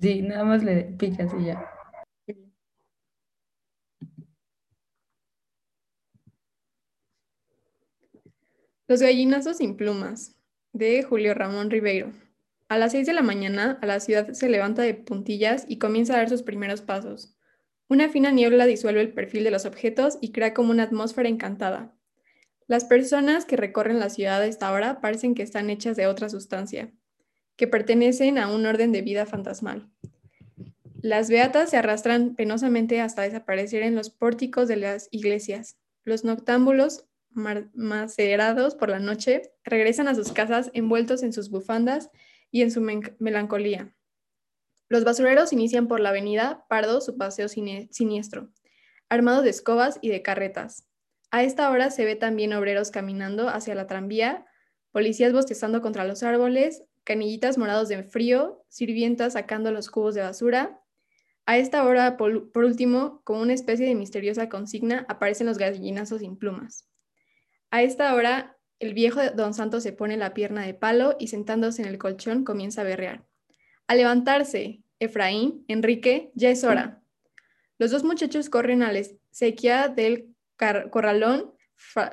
Sí, nada más le picas y ya. Los gallinazos sin plumas, de Julio Ramón Ribeiro. A las 6 de la mañana, a la ciudad se levanta de puntillas y comienza a dar sus primeros pasos. Una fina niebla disuelve el perfil de los objetos y crea como una atmósfera encantada. Las personas que recorren la ciudad a esta hora parecen que están hechas de otra sustancia, que pertenecen a un orden de vida fantasmal. Las beatas se arrastran penosamente hasta desaparecer en los pórticos de las iglesias. Los noctámbulos, macerados por la noche, regresan a sus casas envueltos en sus bufandas y en su melancolía. Los basureros inician por la avenida Pardo su paseo siniestro, armados de escobas y de carretas. A esta hora se ve también obreros caminando hacia la tranvía, policías bostezando contra los árboles, canillitas morados de frío, sirvientas sacando los cubos de basura. A esta hora, por, último, como una especie de misteriosa consigna, aparecen los gallinazos sin plumas. A esta hora, el viejo don Santos se pone la pierna de palo y sentándose en el colchón comienza a berrear. A levantarse, Efraín, Enrique, ya es hora. Los dos muchachos corren a la sequía del corralón,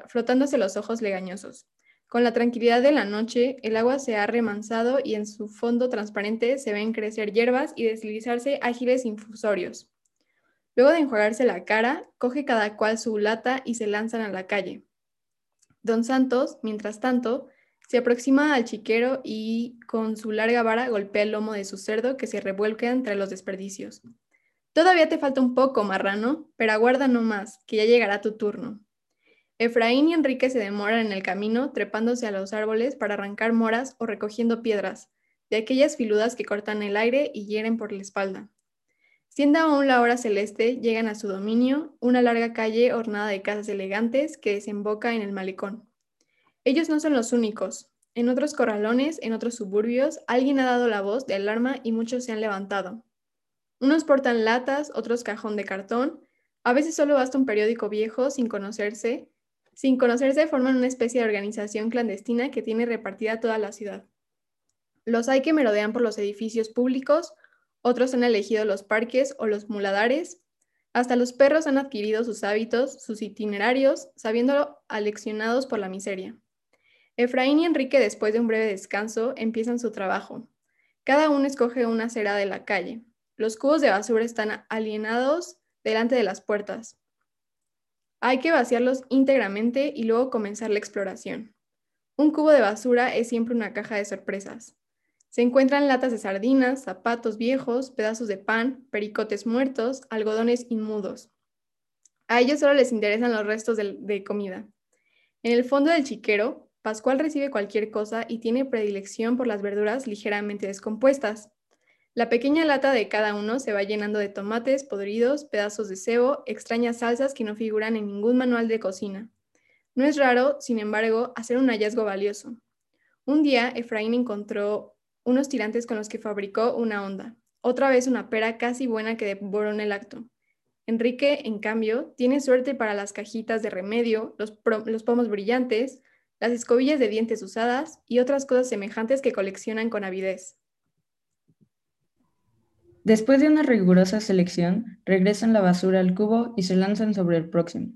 frotándose los ojos legañosos. Con la tranquilidad de la noche, el agua se ha remansado y en su fondo transparente se ven crecer hierbas y deslizarse ágiles infusorios. Luego de enjuagarse la cara, coge cada cual su lata y se lanzan a la calle. Don Santos, mientras tanto, se aproxima al chiquero y con su larga vara golpea el lomo de su cerdo que se revuelca entre los desperdicios. Todavía te falta un poco, marrano, pero aguarda no más, que ya llegará tu turno. Efraín y Enrique se demoran en el camino trepándose a los árboles para arrancar moras o recogiendo piedras, de aquellas filudas que cortan el aire y hieren por la espalda. Siendo aún la hora celeste, llegan a su dominio, una larga calle ornada de casas elegantes que desemboca en el malecón. Ellos no son los únicos. En otros corralones, en otros suburbios, alguien ha dado la voz de alarma y muchos se han levantado. Unos portan latas, otros cajón de cartón. A veces solo basta un periódico viejo sin conocerse. Sin conocerse forman una especie de organización clandestina que tiene repartida toda la ciudad. Los hay que merodean por los edificios públicos, otros han elegido los parques o los muladares, hasta los perros han adquirido sus hábitos, sus itinerarios, sabiéndolo aleccionados por la miseria. Efraín y Enrique, después de un breve descanso, empiezan su trabajo. Cada uno escoge una acera de la calle. Los cubos de basura están alienados delante de las puertas. Hay que vaciarlos íntegramente y luego comenzar la exploración. Un cubo de basura es siempre una caja de sorpresas. Se encuentran latas de sardinas, zapatos viejos, pedazos de pan, pericotes muertos, algodones inmudos. A ellos solo les interesan los restos de, de comida. En el fondo del chiquero, Pascual recibe cualquier cosa y tiene predilección por las verduras ligeramente descompuestas. La pequeña lata de cada uno se va llenando de tomates podridos, pedazos de cebo, extrañas salsas que no figuran en ningún manual de cocina. No es raro, sin embargo, hacer un hallazgo valioso. Un día, Efraín encontró unos tirantes con los que fabricó una onda, otra vez una pera casi buena que devoró en el acto. Enrique, en cambio, tiene suerte para las cajitas de remedio, los, los pomos brillantes, las escobillas de dientes usadas y otras cosas semejantes que coleccionan con avidez. Después de una rigurosa selección, regresan la basura al cubo y se lanzan sobre el próximo.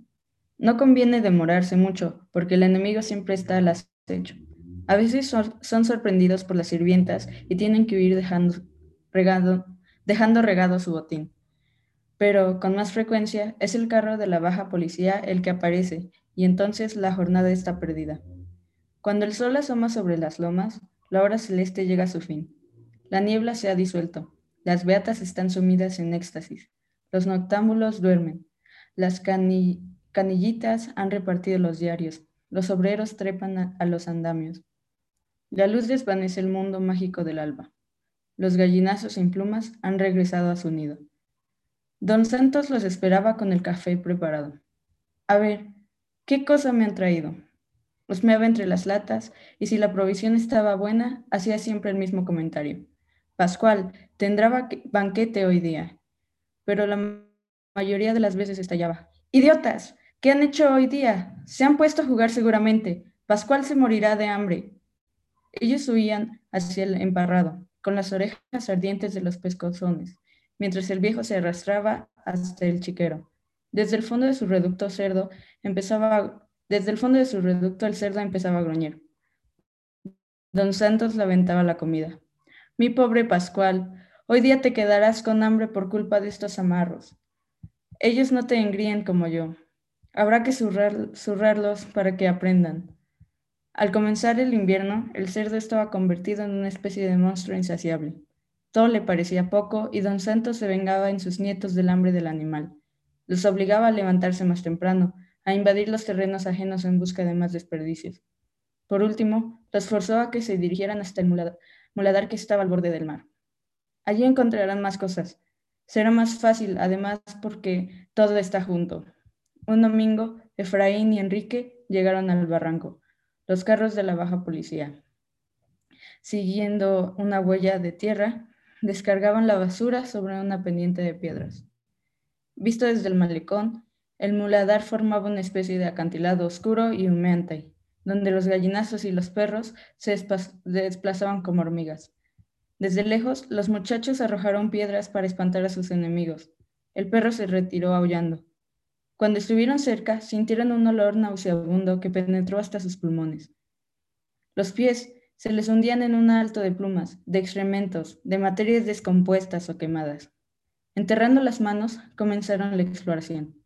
No conviene demorarse mucho, porque el enemigo siempre está al acecho. A veces son, sorprendidos por las sirvientas y tienen que huir dejando regado, dejando regado su botín. Pero con más frecuencia es el carro de la baja policía el que aparece y entonces la jornada está perdida. Cuando el sol asoma sobre las lomas, la hora celeste llega a su fin. La niebla se ha disuelto. Las beatas están sumidas en éxtasis. Los noctámbulos duermen. Las canillitas han repartido los diarios. Los obreros trepan a, a los andamios. La luz desvanece el mundo mágico del alba. Los gallinazos sin plumas han regresado a su nido. Don Santos los esperaba con el café preparado. A ver, ¿qué cosa me han traído? Husmeaba entre las latas y si la provisión estaba buena, hacía siempre el mismo comentario. Pascual, tendrá banquete hoy día. Pero la mayoría de las veces estallaba. ¡Idiotas! ¿Qué han hecho hoy día? Se han puesto a jugar seguramente. Pascual se morirá de hambre. Ellos huían hacia el emparrado, con las orejas ardientes de los pescozones, mientras el viejo se arrastraba hasta el chiquero. Desde el fondo de su reducto cerdo empezaba, desde el fondo de su reducto el cerdo empezaba a gruñir. Don Santos lamentaba la comida. Mi pobre Pascual, hoy día te quedarás con hambre por culpa de estos amarros. Ellos no te engríen como yo. Habrá que zurrarlos para que aprendan. Al comenzar el invierno, el cerdo estaba convertido en una especie de monstruo insaciable. Todo le parecía poco y don Santos se vengaba en sus nietos del hambre del animal. Los obligaba a levantarse más temprano, a invadir los terrenos ajenos en busca de más desperdicios. Por último, los forzó a que se dirigieran hasta el muladar que estaba al borde del mar. Allí encontrarán más cosas. Será más fácil, además, porque todo está junto. Un domingo, Efraín y Enrique llegaron al barranco los carros de la baja policía. Siguiendo una huella de tierra, descargaban la basura sobre una pendiente de piedras. Visto desde el malecón, el muladar formaba una especie de acantilado oscuro y humeante, donde los gallinazos y los perros se desplazaban como hormigas. Desde lejos, los muchachos arrojaron piedras para espantar a sus enemigos. El perro se retiró aullando. Cuando estuvieron cerca, sintieron un olor nauseabundo que penetró hasta sus pulmones. Los pies se les hundían en un alto de plumas, de excrementos, de materias descompuestas o quemadas. Enterrando las manos, comenzaron la exploración.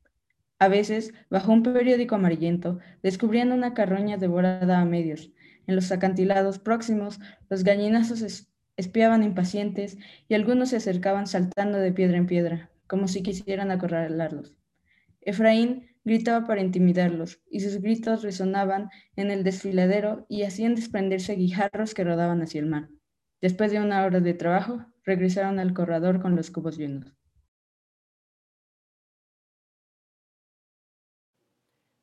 A veces, bajo un periódico amarillento, descubrían una carroña devorada a medios. En los acantilados próximos, los gallinazos espiaban impacientes y algunos se acercaban saltando de piedra en piedra, como si quisieran acorralarlos. Efraín gritaba para intimidarlos, y sus gritos resonaban en el desfiladero y hacían desprenderse guijarros que rodaban hacia el mar. Después de una hora de trabajo, regresaron al corredor con los cubos llenos.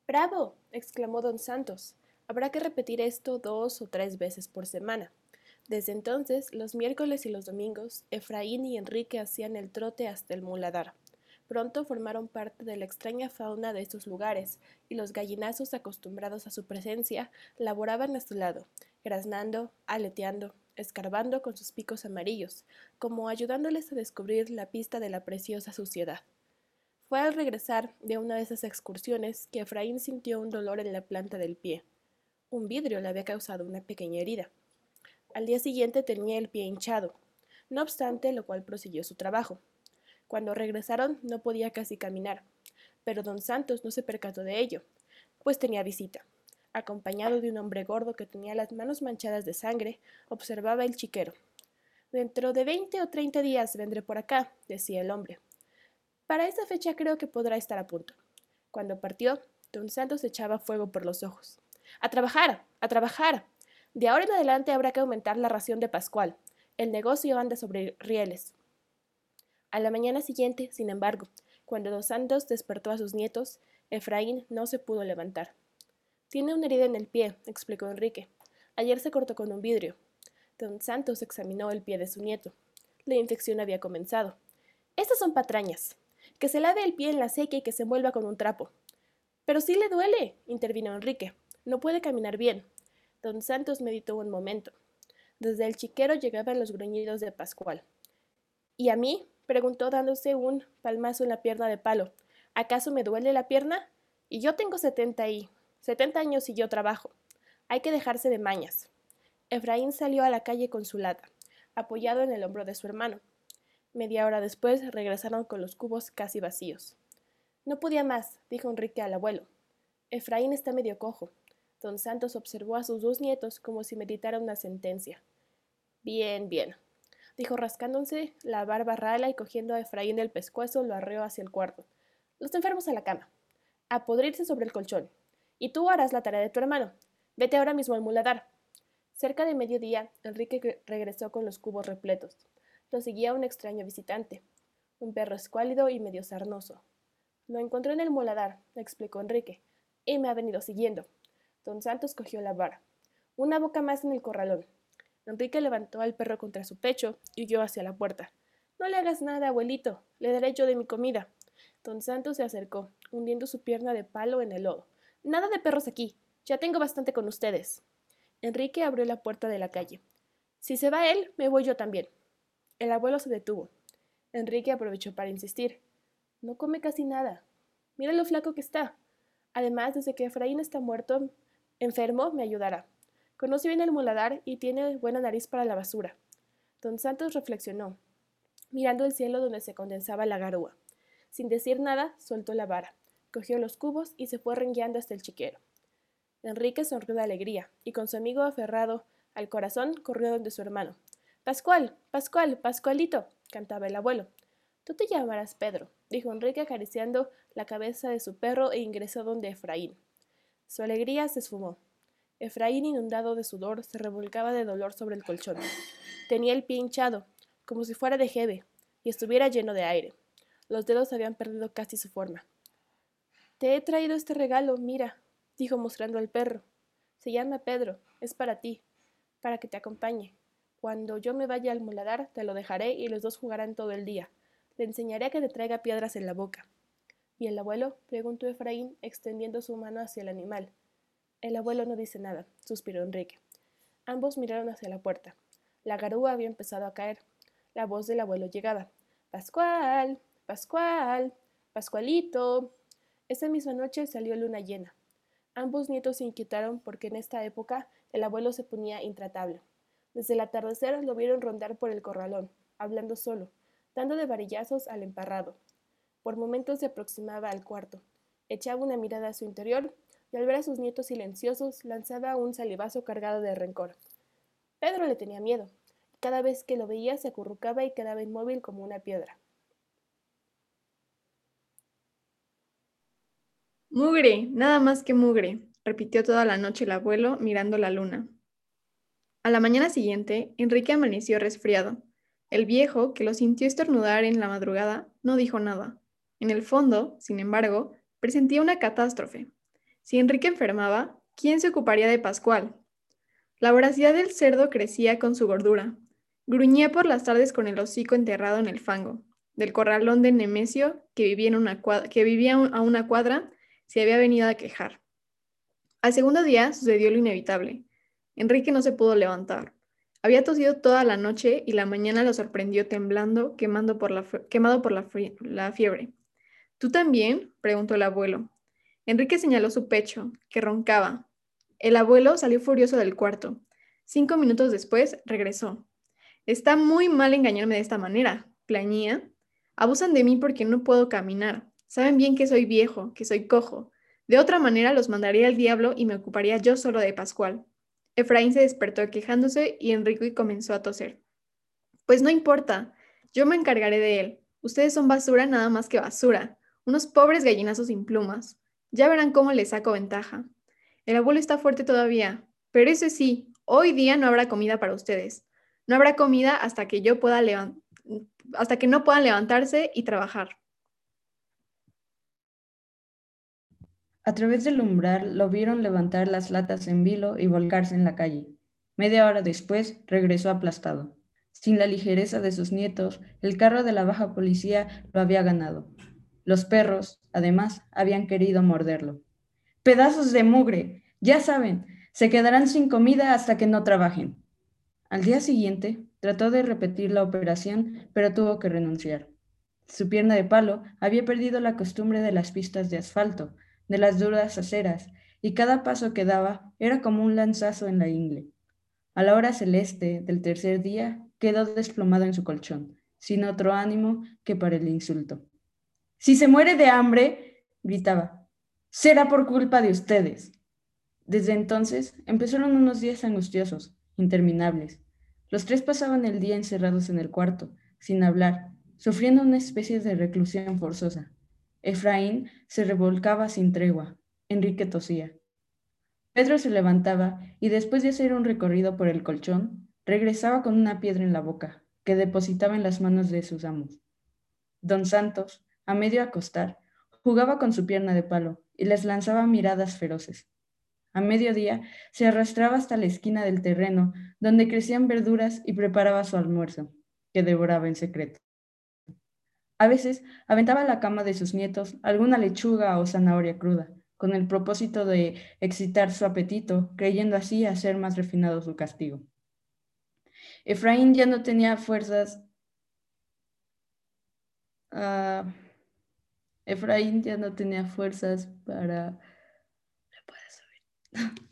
¡Bravo! exclamó don Santos. Habrá que repetir esto dos o tres veces por semana. Desde entonces, los miércoles y los domingos, Efraín y Enrique hacían el trote hasta el muladar. Pronto formaron parte de la extraña fauna de estos lugares, y los gallinazos acostumbrados a su presencia laboraban a su lado, graznando, aleteando, escarbando con sus picos amarillos, como ayudándoles a descubrir la pista de la preciosa suciedad. Fue al regresar de una de esas excursiones que Efraín sintió un dolor en la planta del pie. Un vidrio le había causado una pequeña herida. Al día siguiente tenía el pie hinchado, no obstante lo cual prosiguió su trabajo. Cuando regresaron no podía casi caminar, pero don Santos no se percató de ello, pues tenía visita. Acompañado de un hombre gordo que tenía las manos manchadas de sangre, observaba el chiquero. Dentro de veinte o treinta días vendré por acá, decía el hombre. Para esa fecha creo que podrá estar a punto. Cuando partió, don Santos echaba fuego por los ojos. A trabajar, a trabajar. De ahora en adelante habrá que aumentar la ración de Pascual. El negocio anda sobre rieles. A la mañana siguiente, sin embargo, cuando dos Santos despertó a sus nietos, Efraín no se pudo levantar. Tiene una herida en el pie, explicó Enrique. Ayer se cortó con un vidrio. Don Santos examinó el pie de su nieto. La infección había comenzado. Estas son patrañas. Que se lave el pie en la sequía y que se envuelva con un trapo. Pero sí le duele, intervino Enrique. No puede caminar bien. Don Santos meditó un momento. Desde el chiquero llegaban los gruñidos de Pascual. ¿Y a mí? preguntó dándose un palmazo en la pierna de palo. ¿Acaso me duele la pierna? Y yo tengo setenta y setenta años y yo trabajo. Hay que dejarse de mañas. Efraín salió a la calle con su lata, apoyado en el hombro de su hermano. Media hora después regresaron con los cubos casi vacíos. No podía más, dijo Enrique al abuelo. Efraín está medio cojo. Don Santos observó a sus dos nietos como si meditara una sentencia. Bien, bien, dijo rascándose la barba rala y cogiendo a Efraín del pescuezo lo arreó hacia el cuarto. Los enfermos a la cama. A podrirse sobre el colchón. Y tú harás la tarea de tu hermano. Vete ahora mismo al muladar. Cerca de mediodía, Enrique regresó con los cubos repletos. Lo seguía un extraño visitante, un perro escuálido y medio sarnoso. Lo encontré en el muladar, explicó Enrique, y me ha venido siguiendo. Don Santos cogió la vara. Una boca más en el corralón. Enrique levantó al perro contra su pecho y huyó hacia la puerta. No le hagas nada, abuelito, le daré yo de mi comida. Don Santos se acercó, hundiendo su pierna de palo en el lodo. Nada de perros aquí, ya tengo bastante con ustedes. Enrique abrió la puerta de la calle. Si se va él, me voy yo también. El abuelo se detuvo. Enrique aprovechó para insistir. No come casi nada. Mira lo flaco que está. Además, desde que Efraín está muerto, enfermo, me ayudará. Conoce bien el muladar y tiene buena nariz para la basura. Don Santos reflexionó, mirando el cielo donde se condensaba la garúa. Sin decir nada, soltó la vara, cogió los cubos y se fue rengueando hasta el chiquero. Enrique sonrió de alegría, y con su amigo aferrado al corazón corrió donde su hermano. Pascual, Pascual, Pascualito, cantaba el abuelo. Tú te llamarás Pedro, dijo Enrique acariciando la cabeza de su perro e ingresó donde Efraín. Su alegría se esfumó. Efraín, inundado de sudor, se revolcaba de dolor sobre el colchón. Tenía el pie hinchado, como si fuera de jeve, y estuviera lleno de aire. Los dedos habían perdido casi su forma. Te he traído este regalo, mira, dijo mostrando al perro. Se llama Pedro, es para ti, para que te acompañe. Cuando yo me vaya al muladar, te lo dejaré y los dos jugarán todo el día. Le enseñaré a que te traiga piedras en la boca. ¿Y el abuelo? preguntó Efraín, extendiendo su mano hacia el animal. El abuelo no dice nada, suspiró Enrique. Ambos miraron hacia la puerta. La garúa había empezado a caer. La voz del abuelo llegaba. Pascual, Pascual, Pascualito. Esa misma noche salió luna llena. Ambos nietos se inquietaron porque en esta época el abuelo se ponía intratable. Desde el atardecer lo vieron rondar por el corralón, hablando solo, dando de varillazos al emparrado. Por momentos se aproximaba al cuarto, echaba una mirada a su interior y al ver a sus nietos silenciosos lanzaba un salivazo cargado de rencor. Pedro le tenía miedo. Cada vez que lo veía se acurrucaba y quedaba inmóvil como una piedra. Mugre, nada más que mugre, repitió toda la noche el abuelo mirando la luna. A la mañana siguiente, Enrique amaneció resfriado. El viejo, que lo sintió estornudar en la madrugada, no dijo nada. En el fondo, sin embargo, presentía una catástrofe. Si Enrique enfermaba, ¿quién se ocuparía de Pascual? La voracidad del cerdo crecía con su gordura. Gruñía por las tardes con el hocico enterrado en el fango. Del corralón de Nemesio, que vivía, en que vivía a una cuadra, se había venido a quejar. Al segundo día sucedió lo inevitable. Enrique no se pudo levantar. Había tosido toda la noche y la mañana lo sorprendió temblando, quemado por la, la fiebre. ¿Tú también? preguntó el abuelo. Enrique señaló su pecho, que roncaba. El abuelo salió furioso del cuarto. Cinco minutos después regresó. Está muy mal engañarme de esta manera, plañía. Abusan de mí porque no puedo caminar. Saben bien que soy viejo, que soy cojo. De otra manera los mandaría al diablo y me ocuparía yo solo de Pascual. Efraín se despertó quejándose y Enrique comenzó a toser. Pues no importa, yo me encargaré de él. Ustedes son basura nada más que basura, unos pobres gallinazos sin plumas. Ya verán cómo les saco ventaja. El abuelo está fuerte todavía, pero ese sí, hoy día no habrá comida para ustedes. No habrá comida hasta que yo pueda hasta que no puedan levantarse y trabajar. A través del umbral lo vieron levantar las latas en vilo y volcarse en la calle. Media hora después regresó aplastado. Sin la ligereza de sus nietos, el carro de la baja policía lo había ganado. Los perros, además, habían querido morderlo. Pedazos de mugre, ya saben, se quedarán sin comida hasta que no trabajen. Al día siguiente, trató de repetir la operación, pero tuvo que renunciar. Su pierna de palo había perdido la costumbre de las pistas de asfalto, de las duras aceras, y cada paso que daba era como un lanzazo en la ingle. A la hora celeste del tercer día quedó desplomado en su colchón, sin otro ánimo que para el insulto. Si se muere de hambre, gritaba, será por culpa de ustedes. Desde entonces empezaron unos días angustiosos, interminables. Los tres pasaban el día encerrados en el cuarto, sin hablar, sufriendo una especie de reclusión forzosa. Efraín se revolcaba sin tregua. Enrique tosía. Pedro se levantaba y después de hacer un recorrido por el colchón, regresaba con una piedra en la boca, que depositaba en las manos de sus amos. Don Santos, a medio acostar, jugaba con su pierna de palo y les lanzaba miradas feroces. A mediodía se arrastraba hasta la esquina del terreno donde crecían verduras y preparaba su almuerzo, que devoraba en secreto. A veces aventaba a la cama de sus nietos alguna lechuga o zanahoria cruda, con el propósito de excitar su apetito, creyendo así hacer más refinado su castigo. Efraín ya no tenía fuerzas. ah, Efraín ya no tenía fuerzas para. ¿Me puedes subir?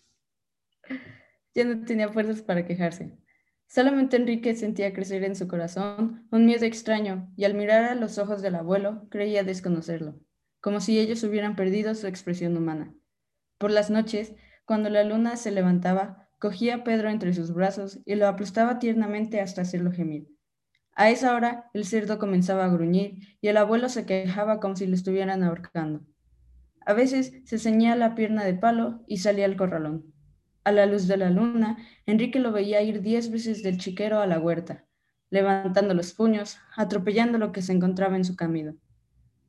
ya no tenía fuerzas para quejarse. Solamente Enrique sentía crecer en su corazón un miedo extraño y al mirar a los ojos del abuelo creía desconocerlo, como si ellos hubieran perdido su expresión humana. Por las noches, cuando la luna se levantaba, cogía a Pedro entre sus brazos y lo aplastaba tiernamente hasta hacerlo gemir. A esa hora el cerdo comenzaba a gruñir y el abuelo se quejaba como si lo estuvieran ahorcando. A veces se ceñía la pierna de palo y salía al corralón. A la luz de la luna, Enrique lo veía ir diez veces del chiquero a la huerta, levantando los puños, atropellando lo que se encontraba en su camino.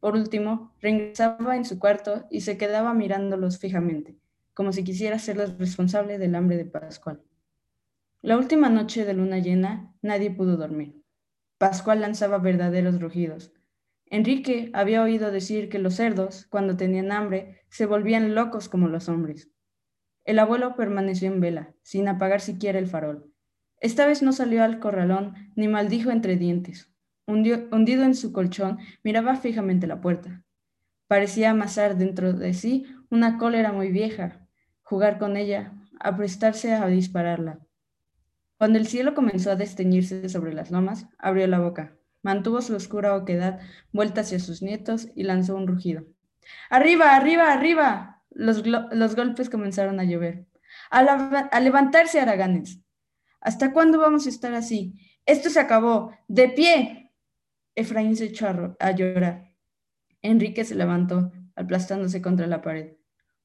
Por último, regresaba en su cuarto y se quedaba mirándolos fijamente, como si quisiera serlos responsable del hambre de Pascual. La última noche de luna llena, nadie pudo dormir. Pascual lanzaba verdaderos rugidos. Enrique había oído decir que los cerdos, cuando tenían hambre, se volvían locos como los hombres. El abuelo permaneció en vela, sin apagar siquiera el farol. Esta vez no salió al corralón ni maldijo entre dientes. Hundió, hundido en su colchón, miraba fijamente la puerta. Parecía amasar dentro de sí una cólera muy vieja, jugar con ella, aprestarse a dispararla. Cuando el cielo comenzó a desteñirse sobre las lomas, abrió la boca, mantuvo su oscura oquedad vuelta hacia sus nietos y lanzó un rugido. ¡Arriba, arriba, arriba! Los, golpes comenzaron a llover. A levantarse, Araganes. ¿Hasta cuándo vamos a estar así? Esto se acabó. ¡De pie! Efraín se echó a, a llorar. Enrique se levantó, aplastándose contra la pared.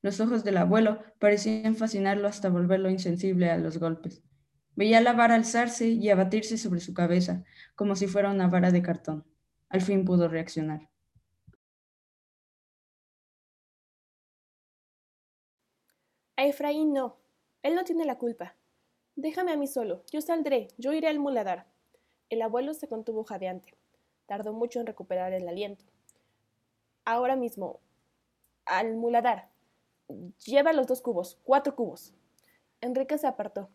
Los ojos del abuelo parecían fascinarlo hasta volverlo insensible a los golpes. Veía la vara alzarse y abatirse sobre su cabeza, como si fuera una vara de cartón. Al fin pudo reaccionar. A Efraín no. Él no tiene la culpa. Déjame a mí solo. Yo saldré. Yo iré al muladar. El abuelo se contuvo jadeante. Tardó mucho en recuperar el aliento. Ahora mismo. Al muladar. Lleva los dos cubos. Cuatro cubos. Enrique se apartó.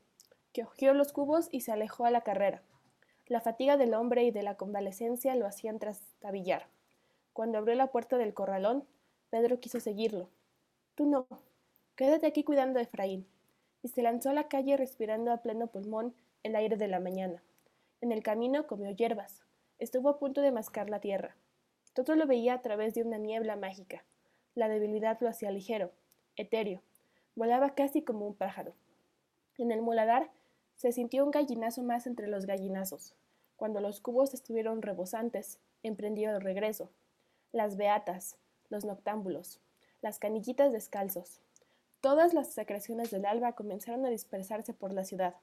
Cogió los cubos y se alejó a la carrera. La fatiga del hombre y de la convalecencia lo hacían trastabillar. Cuando abrió la puerta del corralón, Pedro quiso seguirlo. Tú no, Quédate aquí cuidando a Efraín. Y se lanzó a la calle respirando a pleno pulmón el aire de la mañana. En el camino comió hierbas. Estuvo a punto de mascar la tierra. Todo lo veía a través de una niebla mágica. La debilidad lo hacía ligero, etéreo. Volaba casi como un pájaro. En el muladar se sintió un gallinazo más entre los gallinazos. Cuando los cubos estuvieron rebosantes, emprendió el regreso. Las beatas, los noctámbulos, las canillitas descalzos, Todas las secreciones del alba comenzaron a dispersarse por la ciudad.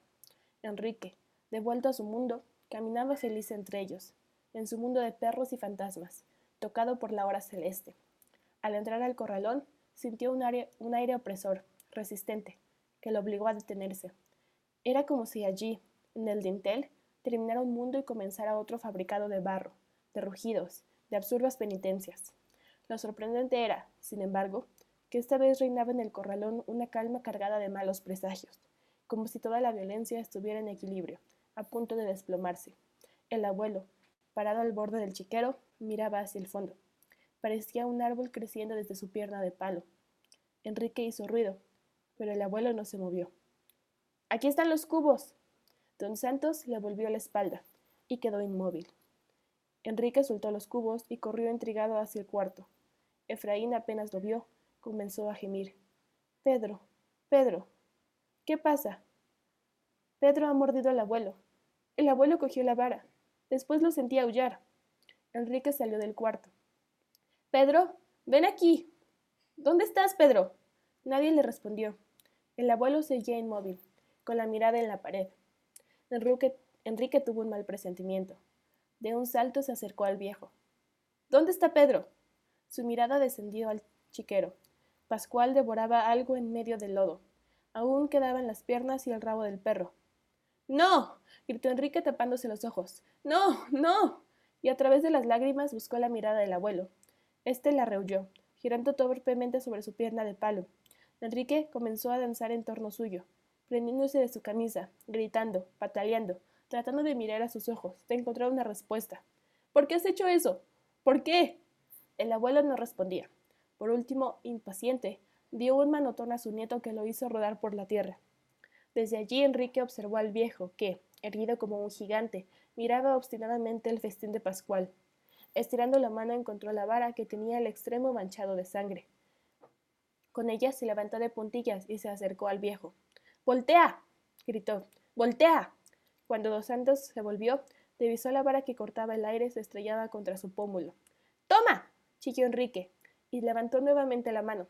Enrique, devuelto a su mundo, caminaba feliz entre ellos, en su mundo de perros y fantasmas, tocado por la hora celeste. Al entrar al corralón, sintió un aire, un aire opresor, resistente, que lo obligó a detenerse. Era como si allí, en el dintel, terminara un mundo y comenzara otro fabricado de barro, de rugidos, de absurdas penitencias. Lo sorprendente era, sin embargo, que esta vez reinaba en el corralón una calma cargada de malos presagios, como si toda la violencia estuviera en equilibrio, a punto de desplomarse. El abuelo, parado al borde del chiquero, miraba hacia el fondo. Parecía un árbol creciendo desde su pierna de palo. Enrique hizo ruido, pero el abuelo no se movió. Aquí están los cubos. Don Santos le volvió la espalda y quedó inmóvil. Enrique soltó los cubos y corrió intrigado hacia el cuarto. Efraín apenas lo vio comenzó a gemir. Pedro, Pedro, ¿qué pasa? Pedro ha mordido al abuelo. El abuelo cogió la vara. Después lo sentí aullar. Enrique salió del cuarto. Pedro, ven aquí. ¿Dónde estás, Pedro? Nadie le respondió. El abuelo seguía inmóvil, con la mirada en la pared. Enrique, Enrique tuvo un mal presentimiento. De un salto se acercó al viejo. ¿Dónde está Pedro? Su mirada descendió al chiquero. Pascual devoraba algo en medio del lodo. Aún quedaban las piernas y el rabo del perro. ¡No! gritó Enrique tapándose los ojos. ¡No! ¡No! y a través de las lágrimas buscó la mirada del abuelo. Este la rehuyó, girando torpemente sobre su pierna de palo. Enrique comenzó a danzar en torno suyo, prendiéndose de su camisa, gritando, pataleando, tratando de mirar a sus ojos, de encontrar una respuesta. ¿Por qué has hecho eso? ¿Por qué? El abuelo no respondía. Por último, impaciente, dio un manotón a su nieto que lo hizo rodar por la tierra. Desde allí Enrique observó al viejo, que, erguido como un gigante, miraba obstinadamente el festín de Pascual. Estirando la mano encontró la vara que tenía el extremo manchado de sangre. Con ella se levantó de puntillas y se acercó al viejo. ¡Voltea! gritó. ¡Voltea! Cuando Dos Santos se volvió, divisó la vara que cortaba el aire se estrellaba contra su pómulo. ¡Toma! chilló Enrique, y levantó nuevamente la mano.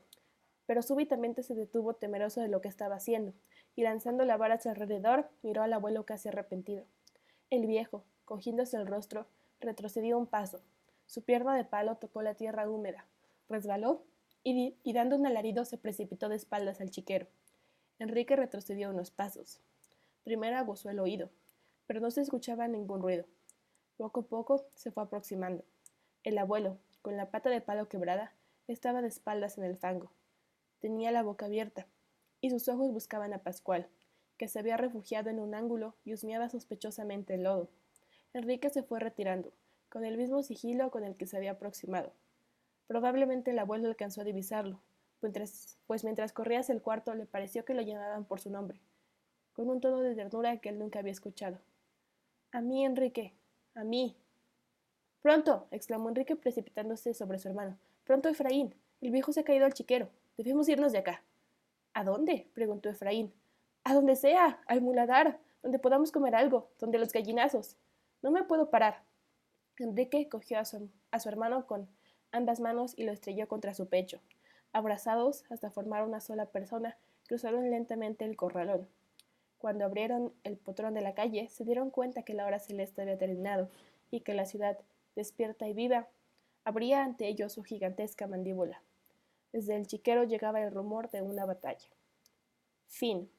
Pero súbitamente se detuvo temeroso de lo que estaba haciendo, y lanzando la vara a su alrededor, miró al abuelo casi arrepentido. El viejo, cogiéndose el rostro, retrocedió un paso. Su pierna de palo tocó la tierra húmeda, resbaló y, y dando un alarido se precipitó de espaldas al chiquero. Enrique retrocedió unos pasos. Primero aguzó el oído, pero no se escuchaba ningún ruido. Poco a poco se fue aproximando. El abuelo, con la pata de palo quebrada, estaba de espaldas en el fango. Tenía la boca abierta, y sus ojos buscaban a Pascual, que se había refugiado en un ángulo y husmeaba sospechosamente el lodo. Enrique se fue retirando, con el mismo sigilo con el que se había aproximado. Probablemente el abuelo alcanzó a divisarlo, pues mientras corría hacia el cuarto le pareció que lo llamaban por su nombre, con un tono de ternura que él nunca había escuchado. A mí, Enrique, a mí. Pronto, exclamó Enrique precipitándose sobre su hermano. Pronto, Efraín. El viejo se ha caído al chiquero. Debemos irnos de acá. ¿A dónde? preguntó Efraín. A donde sea, al muladar, donde podamos comer algo, donde los gallinazos. No me puedo parar. Enrique cogió a su, a su hermano con ambas manos y lo estrelló contra su pecho. Abrazados hasta formar una sola persona, cruzaron lentamente el corralón. Cuando abrieron el potrón de la calle, se dieron cuenta que la hora celeste había terminado y que la ciudad, despierta y viva, abría ante ellos su gigantesca mandíbula. Desde el chiquero llegaba el rumor de una batalla. Fin.